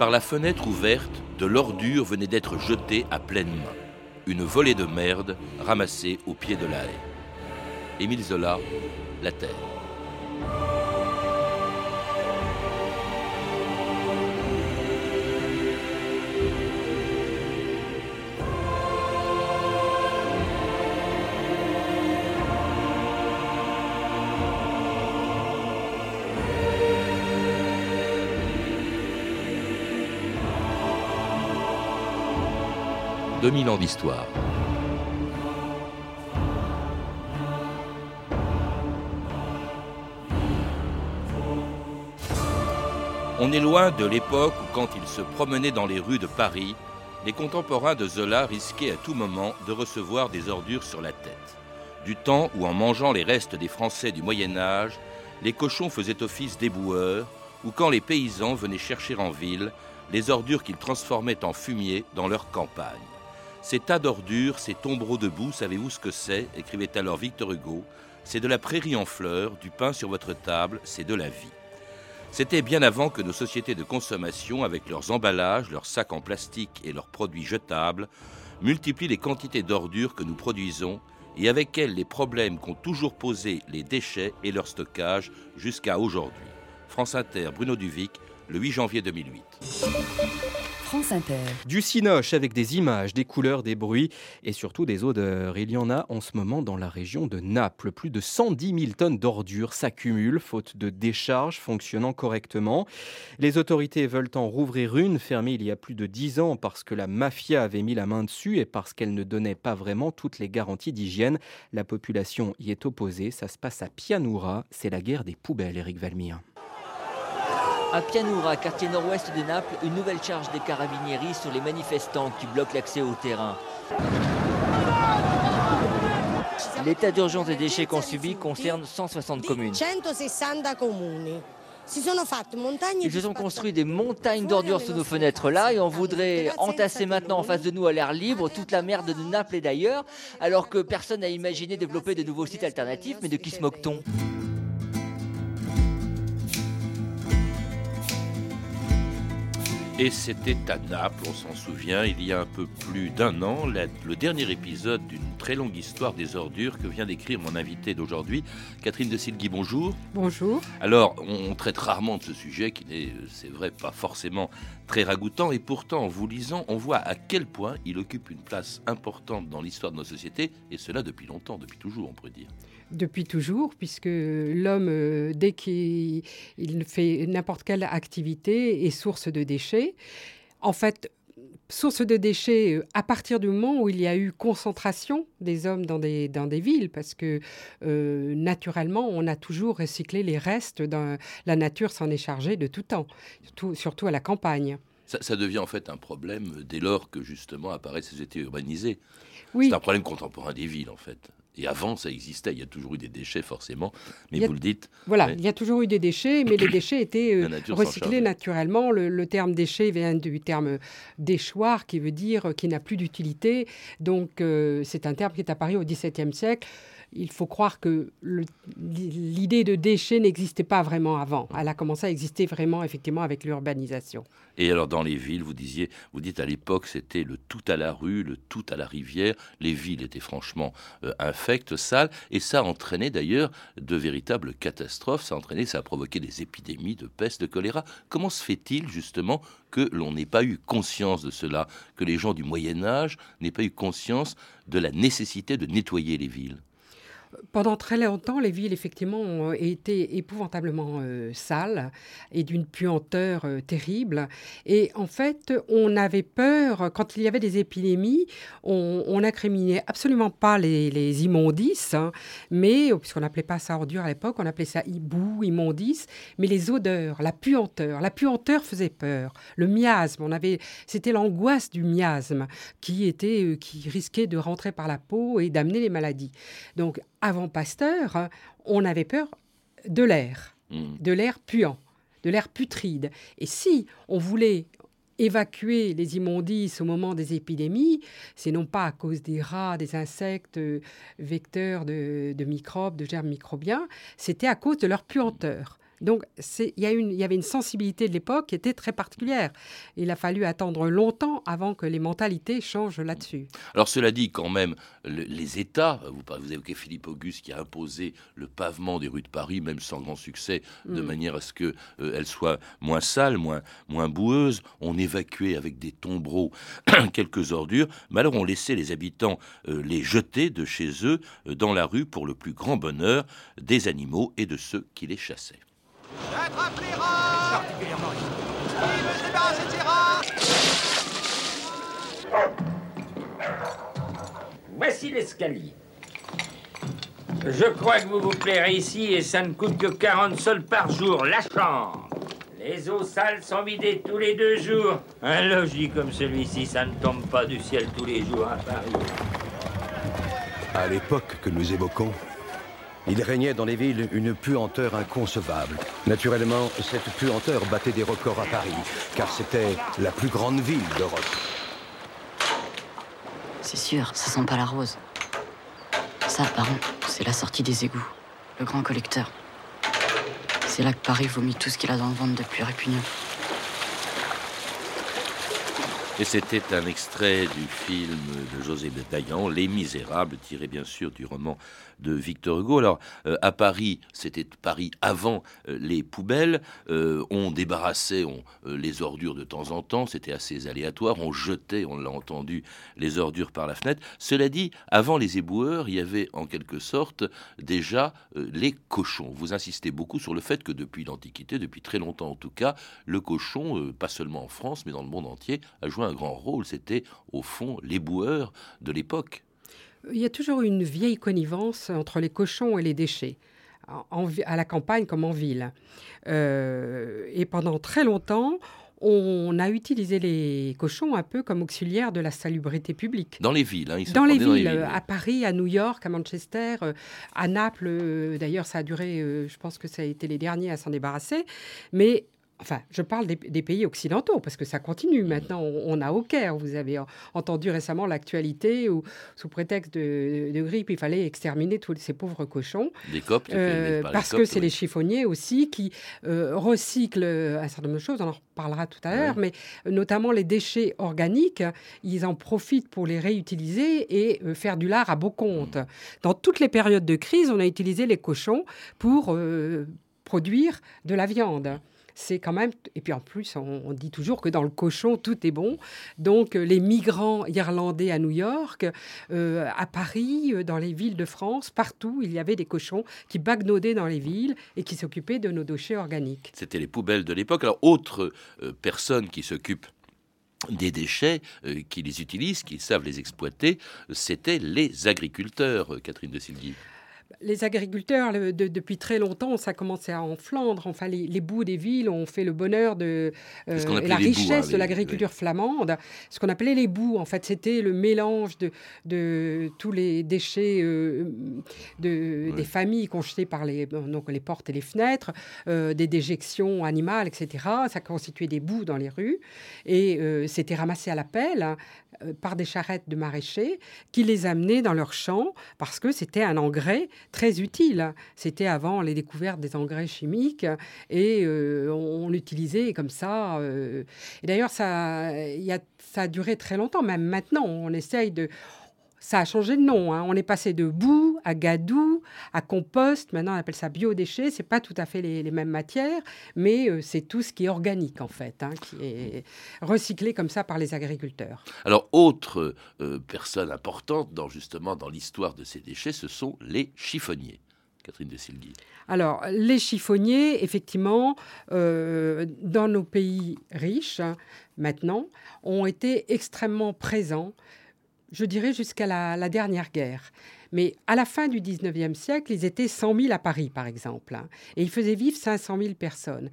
Par la fenêtre ouverte, de l'ordure venait d'être jetée à pleine main. Une volée de merde ramassée au pied de la haie. Émile Zola, La Terre. 2000 ans d'histoire. On est loin de l'époque où, quand il se promenait dans les rues de Paris, les contemporains de Zola risquaient à tout moment de recevoir des ordures sur la tête. Du temps où, en mangeant les restes des Français du Moyen Âge, les cochons faisaient office d'éboueurs, ou quand les paysans venaient chercher en ville les ordures qu'ils transformaient en fumier dans leur campagne. Ces tas d'ordures, ces tombereaux de boue, savez-vous ce que c'est? Écrivait alors Victor Hugo. C'est de la prairie en fleurs, du pain sur votre table, c'est de la vie. C'était bien avant que nos sociétés de consommation, avec leurs emballages, leurs sacs en plastique et leurs produits jetables, multiplient les quantités d'ordures que nous produisons et avec elles les problèmes qu'ont toujours posés les déchets et leur stockage jusqu'à aujourd'hui. France Inter, Bruno Duvic, le 8 janvier 2008. Du cinoche avec des images, des couleurs, des bruits et surtout des odeurs. Il y en a en ce moment dans la région de Naples. Plus de 110 000 tonnes d'ordures s'accumulent faute de décharges fonctionnant correctement. Les autorités veulent en rouvrir une fermée il y a plus de 10 ans parce que la mafia avait mis la main dessus et parce qu'elle ne donnait pas vraiment toutes les garanties d'hygiène. La population y est opposée. Ça se passe à Pianoura. C'est la guerre des poubelles, Eric Valmire. À Pianoura, quartier nord-ouest de Naples, une nouvelle charge des carabinieri sur les manifestants qui bloquent l'accès au terrain. L'état d'urgence des déchets qu'on subit concerne 160 communes. Ils se sont construits des montagnes d'ordures sous nos fenêtres. Là et on voudrait entasser maintenant en face de nous à l'air libre toute la merde de Naples et d'ailleurs, alors que personne n'a imaginé développer de nouveaux sites alternatifs, mais de qui se moque-t-on? Et c'était à Naples, on s'en souvient, il y a un peu plus d'un an, le dernier épisode d'une très longue histoire des ordures que vient d'écrire mon invité d'aujourd'hui, Catherine de Silgui. Bonjour. Bonjour. Alors, on, traite rarement de ce sujet qui n'est, c'est vrai, pas forcément très ragoûtant, et pourtant, en vous lisant, on voit à quel point il occupe une place importante dans l'histoire de nos sociétés, et cela depuis longtemps, depuis toujours, on pourrait dire depuis toujours, puisque l'homme, euh, dès qu'il fait n'importe quelle activité, est source de déchets. En fait, source de déchets euh, à partir du moment où il y a eu concentration des hommes dans des, dans des villes, parce que euh, naturellement, on a toujours recyclé les restes. Dans, la nature s'en est chargée de tout temps, surtout, surtout à la campagne. Ça, ça, devient en fait un problème dès lors que justement apparaissent ces étés urbanisés. Oui. C'est un problème contemporain des villes en fait. Et avant, ça existait. Il y a toujours eu des déchets, forcément. Mais vous le dites. Voilà, il y a toujours eu des déchets, mais les déchets étaient euh, recyclés naturellement. Le, terme déchet vient du terme déchoir, qui veut dire qui n'a plus d'utilité. Donc, euh, c'est un terme qui est apparu au XVIIe siècle il faut croire que l'idée de déchets n'existait pas vraiment avant. Elle a commencé à exister vraiment effectivement avec l'urbanisation. Et alors dans les villes, vous disiez, vous dites à l'époque c'était le tout à la rue, le tout à la rivière. Les villes étaient franchement euh, infectes, sales, et ça a entraîné d'ailleurs de véritables catastrophes. Ça a entraîné, ça a provoqué des épidémies de peste, de choléra. Comment se fait-il justement que l'on n'ait pas eu conscience de cela, que les gens du Moyen Âge n'aient pas eu conscience de la nécessité de nettoyer les villes? Pendant très longtemps, les villes, effectivement, ont été épouvantablement euh, sales et d'une puanteur euh, terrible. Et en fait, on avait peur, quand il y avait des épidémies, on n'incriminait absolument pas les, immondices, hein, mais, puisqu'on n'appelait pas ça ordure à l'époque, on appelait ça hibou, immondice, mais les odeurs, la puanteur. La puanteur faisait peur. Le miasme, on avait, c'était l'angoisse du miasme qui, était, euh, qui risquait de rentrer par la peau et d'amener les maladies. Donc, avant Pasteur, on avait peur de l'air, hmm. de l'air puant, de l'air putride. Et si on voulait évacuer les immondices au moment des épidémies, c'est non pas à cause des rats, des insectes vecteurs de, microbes, de germes microbiens, c'était à cause de leur puanteur. Donc il y, y, avait une sensibilité de l'époque qui était très particulière. Il a fallu attendre longtemps avant que les mentalités changent là-dessus. Alors cela dit, quand même, les États, vous, vous évoquez Philippe Auguste qui a imposé le pavement des rues de Paris, même sans grand succès, de mm. manière à ce qu'elles euh, soient moins sales, moins, moins boueuses. On évacuait avec des tombereaux quelques ordures, mais alors on laissait les habitants euh, les jeter de chez eux euh, dans la rue pour le plus grand bonheur des animaux et de ceux qui les chassaient. Voici l'escalier. Je crois que vous vous plairez ici et ça ne coûte que 40 sols par jour, la chambre. Les eaux sales sont vidées tous les deux jours. Un logis comme celui-ci, ça ne tombe pas du ciel tous les jours à Paris. À l'époque que nous évoquons, il régnait dans les villes une puanteur inconcevable. Naturellement, cette puanteur battait des records à Paris, car c'était la plus grande ville d'Europe. C'est sûr, ça sent pas la rose. Ça, par c'est la sortie des égouts, le grand collecteur. C'est là que Paris vomit tout ce qu'il a dans le ventre de plus répugnant. C'était un extrait du film de José Dayan, Les Misérables, tiré bien sûr du roman de Victor Hugo. Alors, euh, à Paris, c'était Paris avant euh, les poubelles. Euh, on débarrassait les ordures de temps en temps, c'était assez aléatoire. On jetait, on l'a entendu, les ordures par la fenêtre. Cela dit, avant les éboueurs, il y avait en quelque sorte déjà les cochons. Vous insistez beaucoup sur le fait que depuis l'Antiquité, depuis très longtemps en tout cas, le cochon, pas seulement en France, mais dans le monde entier, a joué un un grand rôle. C'était au fond l'éboueur de l'époque. Il y a toujours une vieille connivence entre les cochons et les déchets. à la campagne comme en ville. Euh, et pendant très longtemps, on a utilisé les cochons un peu comme auxiliaires de la salubrité publique. Dans les villes, hein, ils dans, les villes, à Paris, à New York, à Manchester, euh, à Naples. Euh, d'ailleurs, ça a duré, je pense que ça a été les derniers à s'en débarrasser. Mais Enfin, je parle des, pays occidentaux, parce que ça continue. Maintenant, on, a au Caire. Vous avez entendu récemment l'actualité où, sous prétexte de, grippe, il fallait exterminer tous ces pauvres cochons. Des coptes, euh, Parce que c'est les chiffonniers aussi qui euh, recyclent un certain nombre de choses. On en reparlera tout à l'heure, mais notamment les déchets organiques, ils en profitent pour les réutiliser et euh, faire du lard à beau compte. Mmh. Dans toutes les périodes de crise, on a utilisé les cochons pour produire de la viande c'est quand même. Et puis en plus, on, dit toujours que dans le cochon, tout est bon. Donc euh, les migrants irlandais à New York, euh, à Paris, euh, dans les villes de France, partout, il y avait des cochons qui bagnaudaient dans les villes et qui s'occupaient de nos déchets organiques. C'était les poubelles de l'époque. Alors, autre personne qui s'occupe des déchets, qui les utilisent, qui savent les exploiter, c'était les agriculteurs, Catherine de Silguy les agriculteurs, depuis très longtemps, ça a commencé en Flandre. Enfin, les, bouts des villes ont fait le bonheur de euh, la richesse hein, de l'agriculture flamande. Ce qu'on appelait les bouts, en fait, c'était le mélange de, de, tous les déchets euh, de, des familles qu'on jetait par les, donc les portes et les fenêtres, euh, des déjections animales, etc. Ça constituait des bouts dans les rues et c'était ramassé à la pelle hein, par des charrettes de maraîchers qui les amenaient dans leurs champs parce que c'était un engrais très utile. C'était avant les découvertes des engrais chimiques et euh, on, l'utilisait comme ça. Euh. Et d'ailleurs, ça, a, ça a duré très longtemps. Même maintenant, on essaye de ça a changé de nom. Hein. On est passé de boue à gadou, à compost. Maintenant, on appelle ça biodéchets. C'est pas tout à fait les, mêmes matières, mais euh, c'est tout ce qui est organique en fait, hein, qui est recyclé comme ça par les agriculteurs. Alors, autre euh, personne importante dans justement dans l'histoire de ces déchets, ce sont les chiffonniers. Catherine de Silgui. Alors, les chiffonniers, effectivement, euh, dans nos pays riches, maintenant, ont été extrêmement présents je dirais jusqu'à la, dernière guerre. Mais à la fin du 19e siècle, ils étaient 100 000 à Paris, par exemple, hein, et ils faisaient vivre 500 000 personnes.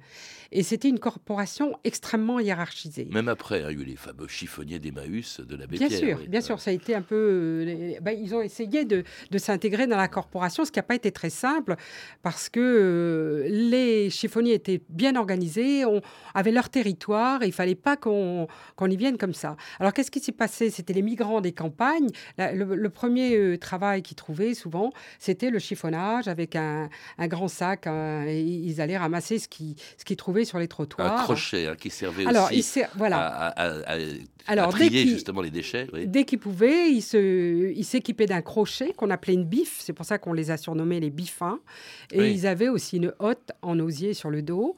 Et c'était une corporation extrêmement hiérarchisée. Même après, hein, il y a eu les fameux chiffonniers d'Emmaüs de la Bien sûr, bien sûr, ça a été un peu... Euh, ben, ils ont essayé de, s'intégrer dans la corporation, ce qui n'a pas été très simple, parce que euh, les chiffonniers étaient bien organisés, on, avaient leur territoire, et il fallait pas qu'on y vienne comme ça. Alors qu'est-ce qui s'est passé? C'était les migrants des campagnes. le, le, premier euh, travail qu'ils trouvaient souvent, c'était le chiffonnage avec un, grand sac. et ils allaient ramasser ce qu'ils ce trouvaient sur les trottoirs. Un crochet hein, qui servait Alors, aussi voilà. à, Alors, trier justement les déchets. Dès qu'ils pouvaient, ils s'équipaient d'un crochet qu'on appelait une biffe. C'est pour ça qu'on les a surnommés les biffins. Et ils avaient aussi une hotte en osier sur le dos.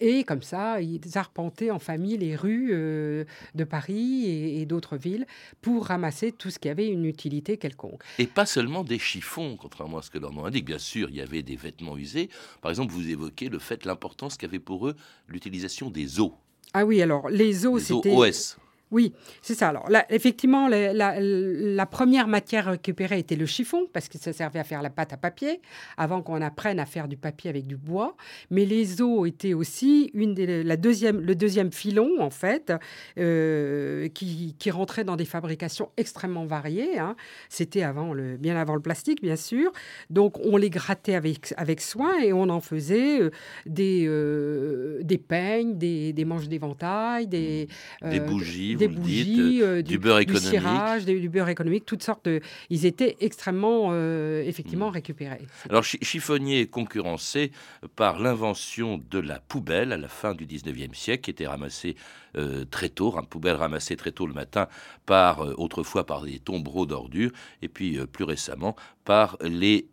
Et comme ça, ils arpentaient en famille les rues euh, de Paris et, d'autres villes pour ramasser tout ce qui avait une utilité quelconque. Et pas seulement des chiffons, contrairement à ce que leur nom indique. Bien sûr, il y avait des vêtements usés. Par exemple, vous évoquez le fait, l'importance qu'avait pour eux l'utilisation des os. Ah oui, alors les os, c'était... OS. Oui, c'est ça. Alors là, effectivement, la, première matière récupérée était le chiffon, parce que ça servait à faire la pâte à papier, avant qu'on apprenne à faire du papier avec du bois. Mais les os étaient aussi une des, la deuxième, le deuxième filon, en fait, euh, qui, qui, rentrait dans des fabrications extrêmement variées. Hein. C'était avant le, bien avant le plastique, bien sûr. Donc, on les grattait avec, avec soin et on en faisait euh, des, euh, des peignes, des, des manches d'éventail, des, des bougies des bougies, euh, du, beurre économique, du cirage, du, beurre économique, toutes sortes de. Ils étaient extrêmement, euh, effectivement, hmm. récupérés. Alors, chiffonnier est concurrencé par l'invention de la poubelle à la fin du 19e siècle, qui était ramassée euh, très tôt, une poubelle ramassée très tôt le matin, par autrefois par des tombereaux d'ordures, et puis plus récemment par les,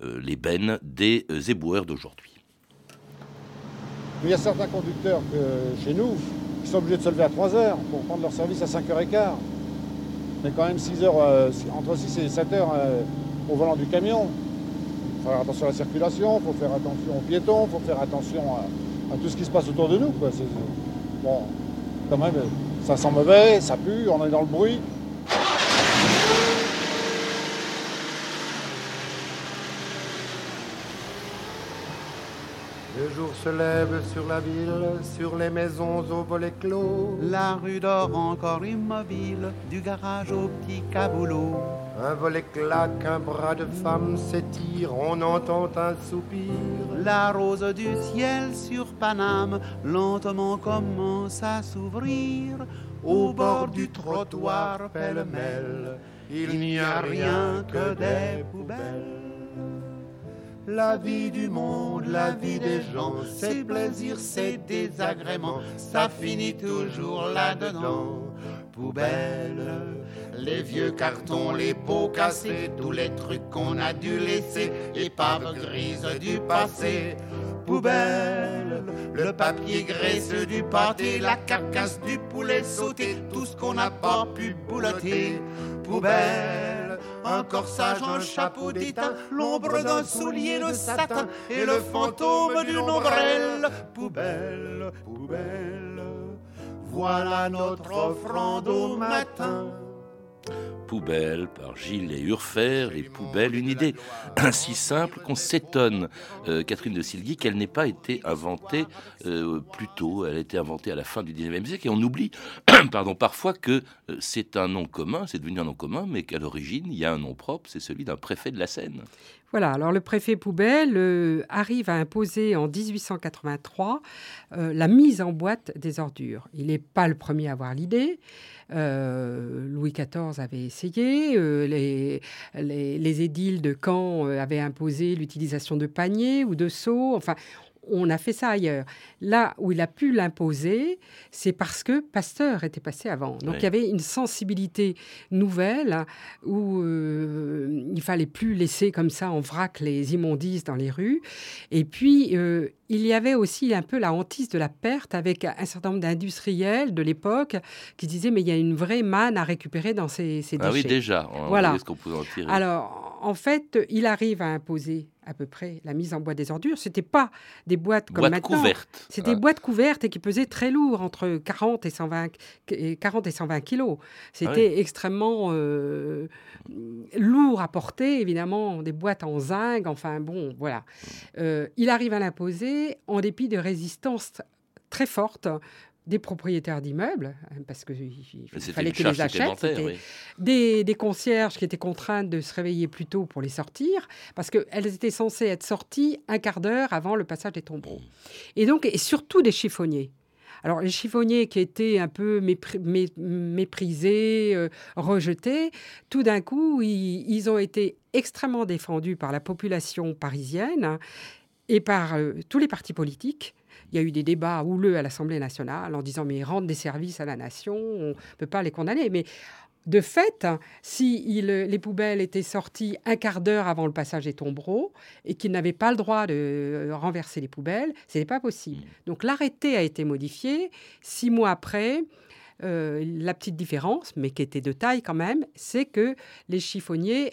les bennes des éboueurs d'aujourd'hui. Il y a certains conducteurs que chez nous, ils sont obligés de se lever à 3 heures pour prendre leur service à 5h15. Mais quand même 6 heures, euh, entre 6 et 7 heures euh, au volant du camion. Il faut faire attention à la circulation, il faut faire attention aux piétons, il faut faire attention à, tout ce qui se passe autour de nous. Bon, quand même, ça sent mauvais, ça pue, on est dans le bruit. Jour se lève sur la ville, sur les maisons aux volets clos. La rue dort encore immobile, du garage au petit caboulot. Un volet claque, un bras de femme s'étire, on entend un soupir. La rose du ciel sur Paname lentement commence à s'ouvrir. Au bord du trottoir pêle-mêle, il n'y a rien que des poubelles. La vie du monde, la vie des gens, ses plaisirs, ses désagréments, ça finit toujours là-dedans. Poubelle, les vieux cartons, les pots cassés, tous les trucs qu'on a dû laisser, épaves grises du passé. Poubelle, le papier graisseux du pâté, la carcasse du poulet sauté, tout ce qu'on n'a pas pu boulotter. Poubelle un corsage, un chapeau d'étain, l'ombre d'un soulier de satin et le fantôme d'une ombrelle. Poubelle, poubelle, voilà notre offrande au matin. Poubelle par Gilles et Urfer, les poubelles, une idée ainsi simple qu'on s'étonne, euh, Catherine de Silguy, qu'elle n'ait pas été inventée euh, plus tôt. Elle a été inventée à la fin du 19e siècle et on oublie pardon, parfois que euh, c'est un nom commun, c'est devenu un nom commun, mais qu'à l'origine, il y a un nom propre, c'est celui d'un préfet de la Seine. Voilà, alors le préfet poubelle arrive à imposer en 1883 la mise en boîte des ordures. Il n'est pas le premier à avoir l'idée. Euh, Louis XIV avait essayé, euh, les, les, édiles de Caen euh, avaient imposé l'utilisation de paniers ou de seaux. On a fait ça ailleurs. Là où il a pu l'imposer, c'est parce que Pasteur était passé avant. Donc il y avait une sensibilité nouvelle où il fallait plus laisser comme ça en vrac les immondices dans les rues. Et puis il y avait aussi un peu la hantise de la perte avec un certain nombre d'industriels de l'époque qui disaient mais il y a une vraie manne à récupérer dans ces, déchets. Ah oui, déjà. voilà. Ce qu'on pouvait en tirer. Alors, en fait, il arrive à imposer à peu près la mise en boîte des ordures. C'était pas des boîtes comme maintenant. Couvertes. C'était des boîtes couvertes et qui pesaient très lourd, entre 40 et 120, 40 et 120 kilos. C'était ah extrêmement euh, lourd à porter, évidemment, des boîtes en zinc. Enfin bon, voilà. Euh, il arrive à l'imposer en dépit de résistances très fortes des propriétaires d'immeubles, hein, parce qu'il fallait qu'ils les achètent, des, des, concierges qui étaient contraintes de se réveiller plus tôt pour les sortir, parce qu'elles étaient censées être sorties un quart d'heure avant le passage des tombeaux. Et donc, et surtout des chiffonniers. Alors les chiffonniers qui étaient un peu méprisés, euh, rejetés, tout d'un coup, ils, ont été extrêmement défendus par la population parisienne et par euh, tous les partis politiques. Il y a eu des débats houleux à l'Assemblée nationale en disant mais ils rendent des services à la nation, on ne peut pas les condamner. Mais de fait, si les poubelles étaient sorties un quart d'heure avant le passage des tombereaux et qu'ils n'avaient pas le droit de euh, renverser les poubelles, ce n'est pas possible. Donc l'arrêté a été modifié. Six mois après, euh, la petite différence, mais qui était de taille quand même, c'est que les chiffonniers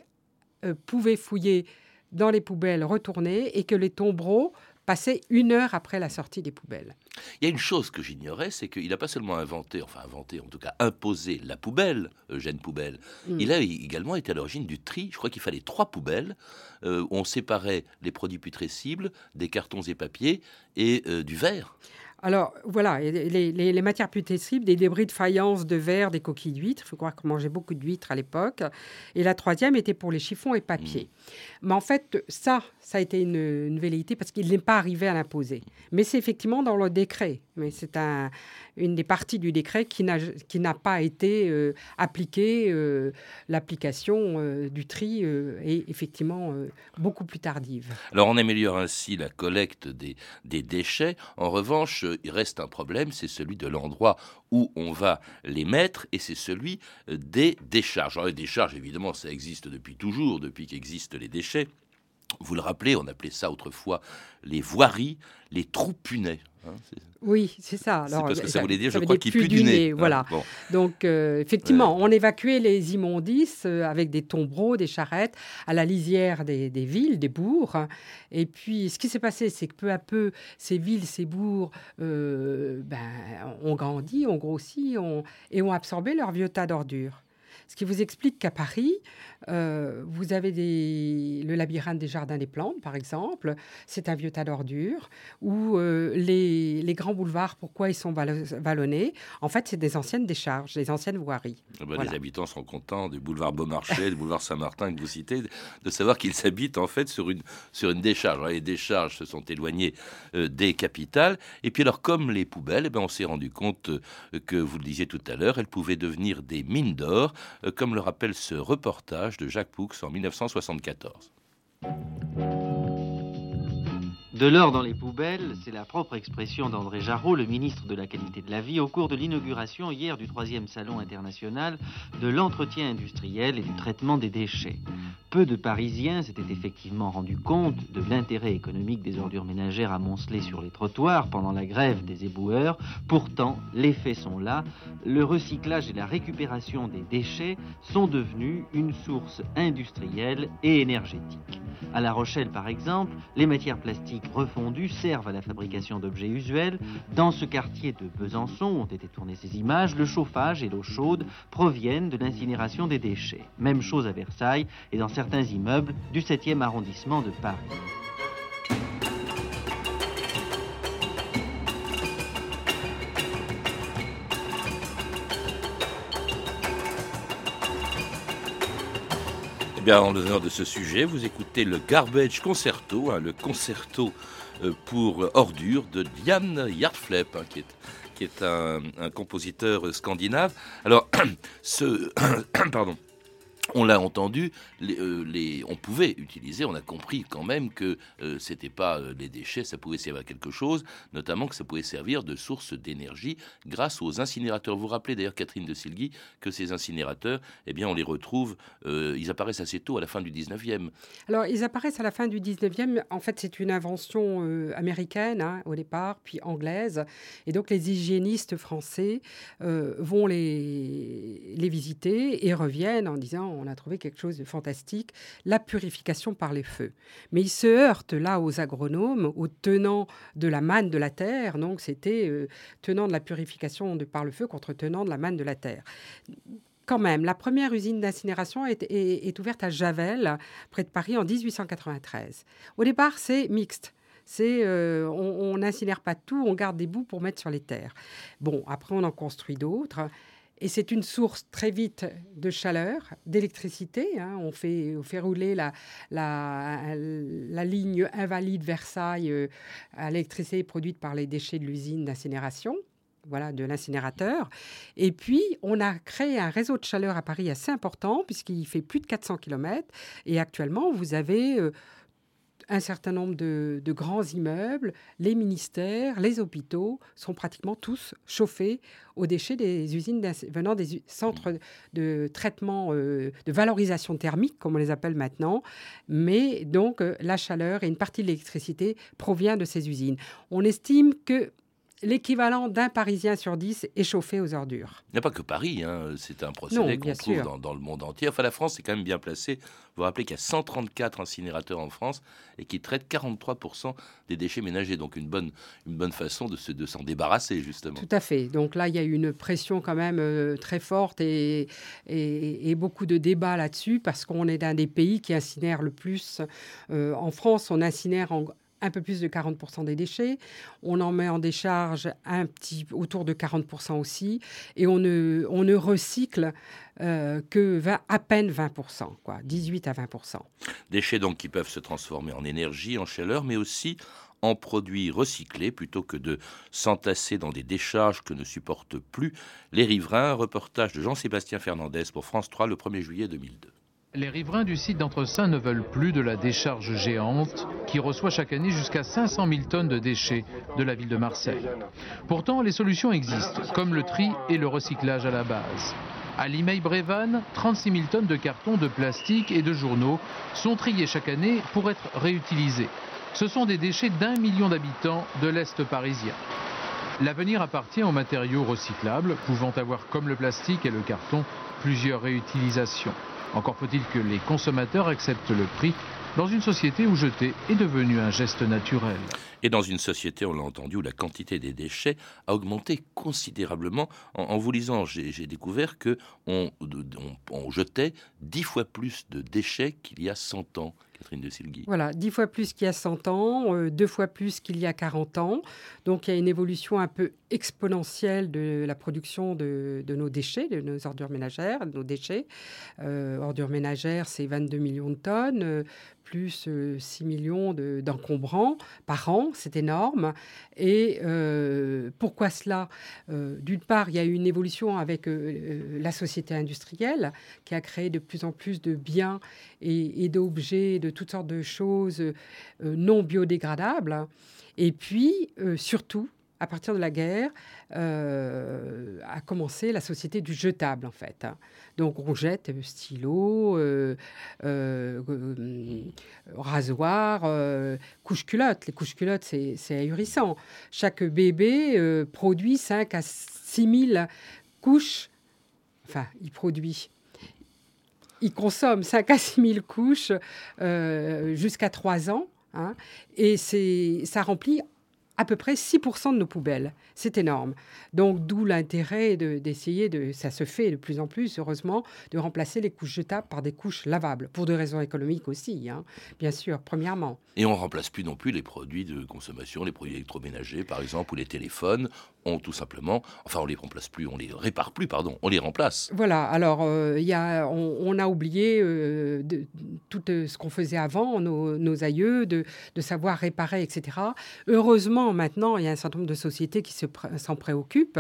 euh, pouvaient fouiller dans les poubelles retournées et que les tombereaux passaient une heure après la sortie des poubelles. Il y a une chose que j'ignorais, c'est qu'il n'a pas seulement inventé, enfin inventé, en tout cas imposé la poubelle, Eugène Poubelle, mm. il a également été à l'origine du tri. Je crois qu'il fallait trois poubelles euh, où on séparait les produits putrescibles des cartons et papiers et euh, du verre. Alors voilà, les, matières putrescibles, des débris de faïence, de verre, des coquilles d'huîtres. Il faut croire qu'on mangeait beaucoup d'huîtres à l'époque. Et la troisième était pour les chiffons et papiers. Mm. Mais en fait, ça, ça a été une, une velléité parce qu'il n'est pas arrivé à l'imposer. Mais c'est effectivement dans le décret. Mais c'est un, une des parties du décret qui n'a pas été euh, appliquée. Euh, l'application euh, du tri est effectivement beaucoup plus tardive. Alors on améliore ainsi la collecte des, des déchets. En revanche, il reste un problème, c'est celui de l'endroit où on va les mettre et c'est celui des décharges. Alors les décharges, évidemment, ça existe depuis toujours, depuis qu'existent les déchets. Vous le rappelez, on appelait ça autrefois les voiries, les trous punais. Hein, oui, c'est ça. C'est parce que ça, voulait dire, je crois, qu'il pue du nez. Voilà. Donc, euh, effectivement, on évacuait les immondices euh, avec des tombereaux, des charrettes, à la lisière des, villes, des bourgs. Et puis, ce qui s'est passé, c'est que peu à peu, ces villes, ces bourgs, euh, ben, ont grandi, ont grossi et ont absorbé leur vieux tas d'ordures. Ce qui vous explique qu'à Paris, euh, vous avez le labyrinthe des jardins des plantes, par exemple. C'est un vieux tas d'ordures. Ou euh, les, grands boulevards, pourquoi ils sont vallonnés? En fait, c'est des anciennes décharges, des anciennes voiries. Ah bah, les habitants sont contents du boulevard Beaumarchais, du boulevard Saint-Martin que vous citez, de savoir qu'ils habitent en fait sur une, sur une décharge. les décharges se sont éloignées euh, des capitales. Et puis alors, comme les poubelles, eh ben, on s'est rendu compte que, vous le disiez tout à l'heure, elles pouvaient devenir des mines d'or, comme le rappelle ce reportage de Jacques Poux en 1974. De l'or dans les poubelles, c'est la propre expression d'André Jarreau, le ministre de la Qualité de la Vie, au cours de l'inauguration hier du troisième Salon international de l'entretien industriel et du traitement des déchets. Peu de Parisiens s'étaient effectivement rendus compte de l'intérêt économique des ordures ménagères amoncelées sur les trottoirs pendant la grève des éboueurs. Pourtant, les faits sont là. Le recyclage et la récupération des déchets sont devenus une source industrielle et énergétique. À La Rochelle, par exemple, les matières plastiques refondus servent à la fabrication d'objets usuels. Dans ce quartier de Besançon où ont été tournées ces images, le chauffage et l'eau chaude proviennent de l'incinération des déchets. Même chose à Versailles et dans certains immeubles du 7e arrondissement de Paris. En l'honneur de ce sujet, vous écoutez le Garbage Concerto, hein, le concerto euh, pour ordures de Jan Jartflepp, hein, qui est, un compositeur scandinave. Alors, ce, pardon, on l'a entendu, euh, les, on pouvait utiliser, on a compris quand même que euh, c'était pas euh, des déchets, ça pouvait servir à quelque chose, notamment que ça pouvait servir de source d'énergie grâce aux incinérateurs. Vous rappelez d'ailleurs, Catherine de Silgui, que ces incinérateurs, eh bien, on les retrouve, ils apparaissent assez tôt, à la fin du 19e. Alors, ils apparaissent à la fin du 19e. En fait, c'est une invention américaine hein, au départ, puis anglaise. Et donc, les hygiénistes français vont les, les visiter et reviennent en disant on a trouvé quelque chose de fantastique, la purification par les feux. Mais il se heurte là aux agronomes, aux tenants de la manne de la terre. Donc c'était euh, tenant de la purification par le feu contre tenant de la manne de la terre quand même, la première usine d'incinération est, ouverte à Javel, près de Paris, en 1893. Au départ, c'est mixte. C'est euh, on n'incinère pas tout, on garde des bouts pour mettre sur les terres. Bon, après on en construit d'autres. Et c'est une source très vite de chaleur, d'électricité. Hein. On, fait, rouler la ligne invalide Versailles euh, à l'électricité produite par les déchets de l'usine d'incinération. voilà, de l'incinérateur. Et puis, on a créé un réseau de chaleur à Paris assez important, puisqu'il fait plus de 400 km. Et actuellement, vous avez euh, un certain nombre de, grands immeubles, les ministères, les hôpitaux sont pratiquement tous chauffés aux déchets des usines venant des centres de traitement, euh, de valorisation thermique, comme on les appelle maintenant. Mais donc, euh, la chaleur et une partie de l'électricité provient de ces usines. On estime que l'équivalent d'un Parisien sur dix est chauffé aux ordures. Il n'y a pas que Paris, hein. c'est un procédé qu'on trouve dans, dans, le monde entier. Enfin, la France est quand même bien placée. Vous vous rappelez qu'il y a 134 incinérateurs en France et qui traitent 43% des déchets ménagers. Donc une bonne, une bonne façon de, de s'en débarrasser, justement. Tout à fait. Donc là, il y a eu une pression quand même euh, très forte et, et, beaucoup de débats là-dessus parce qu'on est un des pays qui incinère le plus. Euh, en France, on incinère en un peu plus de 40% des déchets. On en met en décharge un petit, autour de 40% aussi. Et on ne, on ne recycle euh, que à peine 20%, quoi, 18 à 20%. Déchets donc qui peuvent se transformer en énergie, en chaleur, mais aussi en produits recyclés plutôt que de s'entasser dans des décharges que ne supportent plus les riverains. Reportage de Jean-Sébastien Fernandez pour France 3 le 1er juillet 2002. Les riverains du site d'Entresaint ne veulent plus de la décharge géante qui reçoit chaque année jusqu'à 500 000 tonnes de déchets de la ville de Marseille. Pourtant, les solutions existent, comme le tri et le recyclage à la base. À Limeil-Brévannes, 36 000 tonnes de carton, de plastique et de journaux sont triés chaque année pour être réutilisés. Ce sont des déchets d'un million d'habitants de l'Est parisien. L'avenir appartient aux matériaux recyclables, pouvant avoir, comme le plastique et le carton, plusieurs réutilisations. Encore faut-il que les consommateurs acceptent le prix dans une société où jeter est devenu un geste naturel. Et dans une société, on l'a entendu, où la quantité des déchets a augmenté considérablement. En, vous lisant, j'ai découvert que on, jetait dix fois plus de déchets qu'il y a 100 ans. Catherine de Silgui. Voilà, dix fois plus qu'il y a 100 ans, euh, deux fois plus qu'il y a 40 ans. Donc il y a une évolution un peu exponentielle de la production de, nos déchets, de nos ordures ménagères, de nos déchets. Euh, ordures ménagères, c'est 22 millions de tonnes. Euh, plus 6 euh, millions d'encombrants par an, c'est énorme. Et pourquoi cela? D'une part, il y a eu une évolution avec la société industrielle qui a créé de plus en plus de biens et d'objets, de toutes sortes de choses non biodégradables. Et puis, surtout, à partir de la guerre, euh, a commencé la société du jetable, en fait. Donc, on jette stylo, euh, euh, rasoir, couche-culotte. Les couches-culottes, c'est ahurissant. Chaque bébé produit 5 à 6 000 couches. Enfin, il produit il consomme 5 à 6 000 couches jusqu'à 3 ans. Hein, et ça remplit à peu près 6% de nos poubelles. C'est énorme. Donc, d'où l'intérêt d'essayer, de, ça se fait de plus en plus, heureusement, de remplacer les couches jetables par des couches lavables, pour des raisons économiques aussi, hein, bien sûr, premièrement. Et on remplace plus non plus les produits de consommation, les produits électroménagers, par exemple, ou les téléphones. On tout simplement, enfin, on les remplace plus, on les répare plus, pardon, on les remplace. Voilà. Alors, euh, y a, on, a oublié euh, de, tout euh, ce qu'on faisait avant, nos, aïeux, de, de savoir réparer, etc. Heureusement, maintenant, il y a un certain nombre de sociétés qui s'en préoccupent.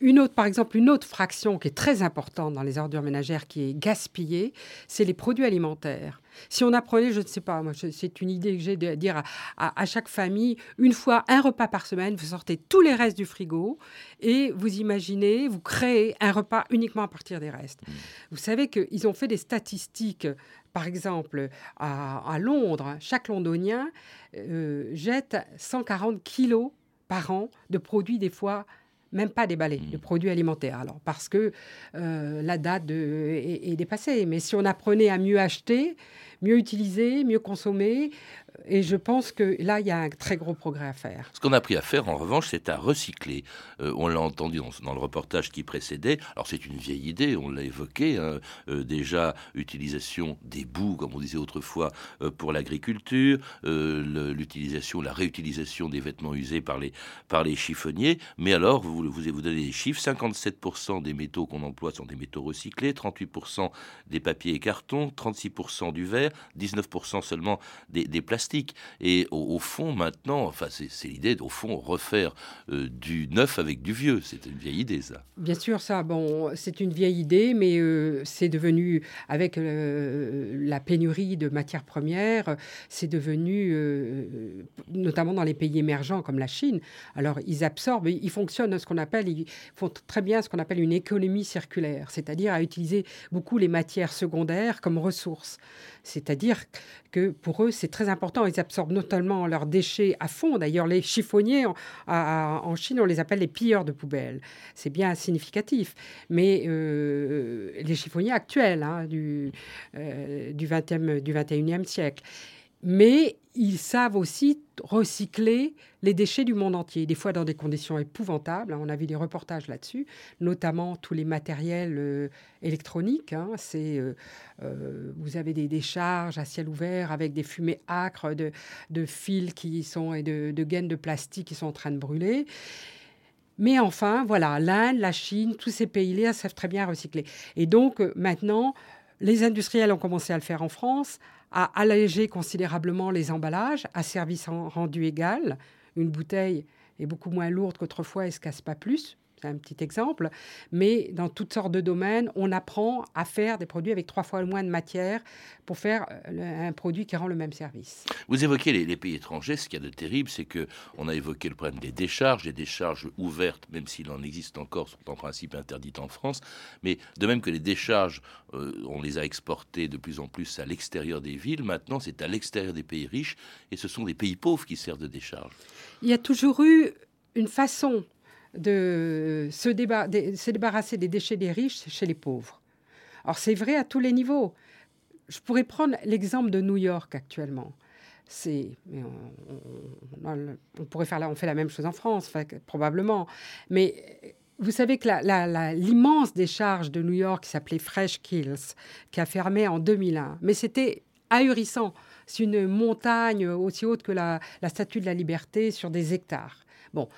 Une autre, par exemple, une autre fraction qui est très importante dans les ordures ménagères qui est gaspillée, c'est les produits alimentaires. Si on apprenait, je ne sais pas, moi, c'est une idée que j'ai de dire à, chaque famille, une fois un repas par semaine, vous sortez tous les restes du frigo et vous imaginez, vous créez un repas uniquement à partir des restes. Mmh. Vous savez qu'ils ont fait des statistiques par exemple, à, Londres, chaque londonien euh, jette 140 kilos par an de produits, des fois même pas déballés, de mmh. produits alimentaires. Alors, parce que euh, la date est, dépassée. Mais si on apprenait à mieux acheter, mieux utiliser, mieux consommer, et je pense que là, il y a un très gros progrès à faire. Ce qu'on a appris à faire, en revanche, c'est à recycler. Euh, on l'a entendu dans, le reportage qui précédait. Alors, c'est une vieille idée, on l'a évoqué. Hein. Euh, déjà, utilisation des boues, comme on disait autrefois, euh, pour l'agriculture, l'utilisation, la réutilisation des vêtements usés par les, par les chiffonniers. Mais alors, vous, vous, vous donnez des chiffres 57% des métaux qu'on emploie sont des métaux recyclés, 38% des papiers et cartons, 36% du verre. Verre, 19% seulement des, plastiques. Et au, fond, maintenant, enfin, c'est l'idée au fond refaire euh, du neuf avec du vieux. C'est une vieille idée, ça. Bien sûr, ça, bon, c'est une vieille idée, mais euh, c'est devenu, avec la pénurie de matières premières, c'est devenu, notamment dans les pays émergents comme la Chine. Alors, ils absorbent, ils fonctionnent ce qu'on appelle, ils font très bien ce qu'on appelle une économie circulaire, c'est-à-dire à utiliser beaucoup les matières secondaires comme ressources. C'est-à-dire que pour eux, c'est très important. Ils absorbent notamment leurs déchets à fond. D'ailleurs, les chiffonniers en, Chine, on les appelle les pilleurs de poubelles. C'est bien significatif. Mais euh, les chiffonniers actuels hein, du, euh, du, 20e, du 21e siècle mais ils savent aussi recycler les déchets du monde entier, des fois dans des conditions épouvantables. Hein. On a vu des reportages là-dessus, notamment tous les matériels euh, électroniques. Hein. Euh, euh, vous avez des décharges à ciel ouvert avec des fumées âcres de, fils qui sont et de, de gaines de plastique qui sont en train de brûler. Mais enfin, voilà, l'Inde, la Chine, tous ces pays-là savent très bien recycler. Et donc maintenant, les industriels ont commencé à le faire en France, à alléger considérablement les emballages à service rendu égal. Une bouteille est beaucoup moins lourde qu'autrefois et se casse pas plus c'est un petit exemple, mais dans toutes sortes de domaines, on apprend à faire des produits avec trois fois moins de matière pour faire euh, un produit qui rend le même service. Vous évoquez les, pays étrangers, ce qu'il y a de terrible, c'est que on a évoqué le problème des décharges, les décharges ouvertes, même s'il en existe encore, sont en principe interdites en France, mais de même que les décharges, euh, on les a exportées de plus en plus à l'extérieur des villes, maintenant c'est à l'extérieur des pays riches, et ce sont des pays pauvres qui servent de décharges. Il y a toujours eu une façon de se, débarrasser des déchets des riches chez les pauvres. Alors c'est vrai à tous les niveaux. Je pourrais prendre l'exemple de New York actuellement. On, pourrait faire, on fait la même chose en France, probablement. Mais vous savez que l'immense décharge de New York qui s'appelait Fresh Kills, qui a fermé en 2001, mais c'était ahurissant. C'est une montagne aussi haute que la Statue de la Liberté sur des hectares. Bon,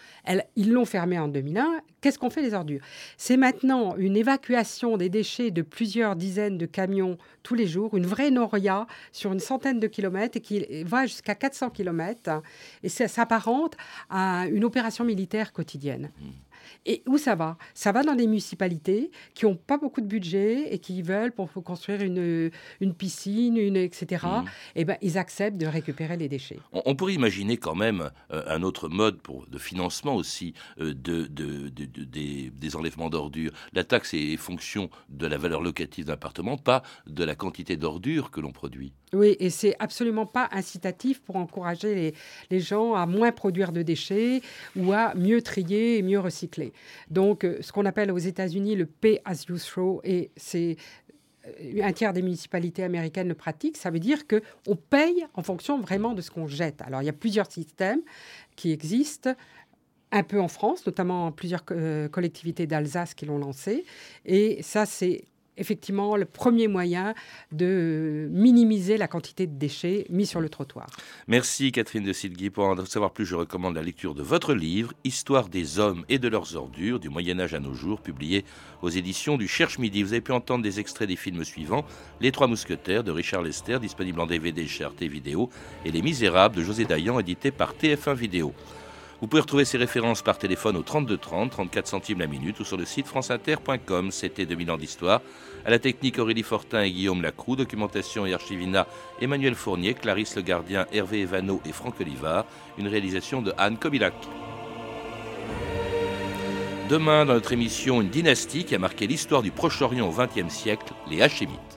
ils l'ont fermé en 2001. Qu'est-ce qu'on fait des ordures? C'est maintenant une évacuation des déchets de plusieurs dizaines de camions tous les jours, une vraie noria sur une centaine de kilomètres et qui va jusqu'à 400 kilomètres. Et ça s'apparente à une opération militaire quotidienne. Mmh. Et où ça va? Ça va dans des municipalités qui n'ont pas beaucoup de budget et qui veulent, pour construire une, une piscine, une, etc., mmh. et eh ben, ils acceptent de récupérer les déchets. On, pourrait imaginer quand même euh, un autre mode pour, de financement aussi euh, de, de, des, des, enlèvements d'ordures. La taxe est fonction de la valeur locative d'un appartement, pas de la quantité d'ordures que l'on produit. Oui, et c'est absolument pas incitatif pour encourager les, gens à moins produire de déchets ou à mieux trier et mieux recycler. Donc, euh, ce qu'on appelle aux États-Unis le pay as you throw, et c'est euh, un tiers des municipalités américaines le pratiquent, ça veut dire qu'on paye en fonction vraiment de ce qu'on jette. Alors, il y a plusieurs systèmes qui existent un peu en France, notamment plusieurs euh, collectivités d'Alsace qui l'ont lancé. Et ça, c'est effectivement le premier moyen de minimiser la quantité de déchets mis sur le trottoir. Merci Catherine de Silgui. Pour en savoir plus, je recommande la lecture de votre livre Histoire des hommes et de leurs ordures du Moyen Âge à nos jours, publié aux éditions du Cherche Midi. Vous avez pu entendre des extraits des films suivants Les Trois Mousquetaires de Richard Lester, disponible en DVD chez Arte Vidéo, et Les Misérables de José Dayan, édité par TF1 Vidéo. Vous pouvez retrouver ces références par téléphone au 32 30, 34 centimes la minute ou sur le site franceinter.com. C'était 2000 ans d'histoire. À la technique Aurélie Fortin et Guillaume Lacroux, documentation et archivina Emmanuel Fournier, Clarisse Le Gardien, Hervé Evano et Franck Olivard. Une réalisation de Anne Kobilac. Demain, dans notre émission, une dynastie qui a marqué l'histoire du Proche-Orient au XXe siècle, les Hachémites.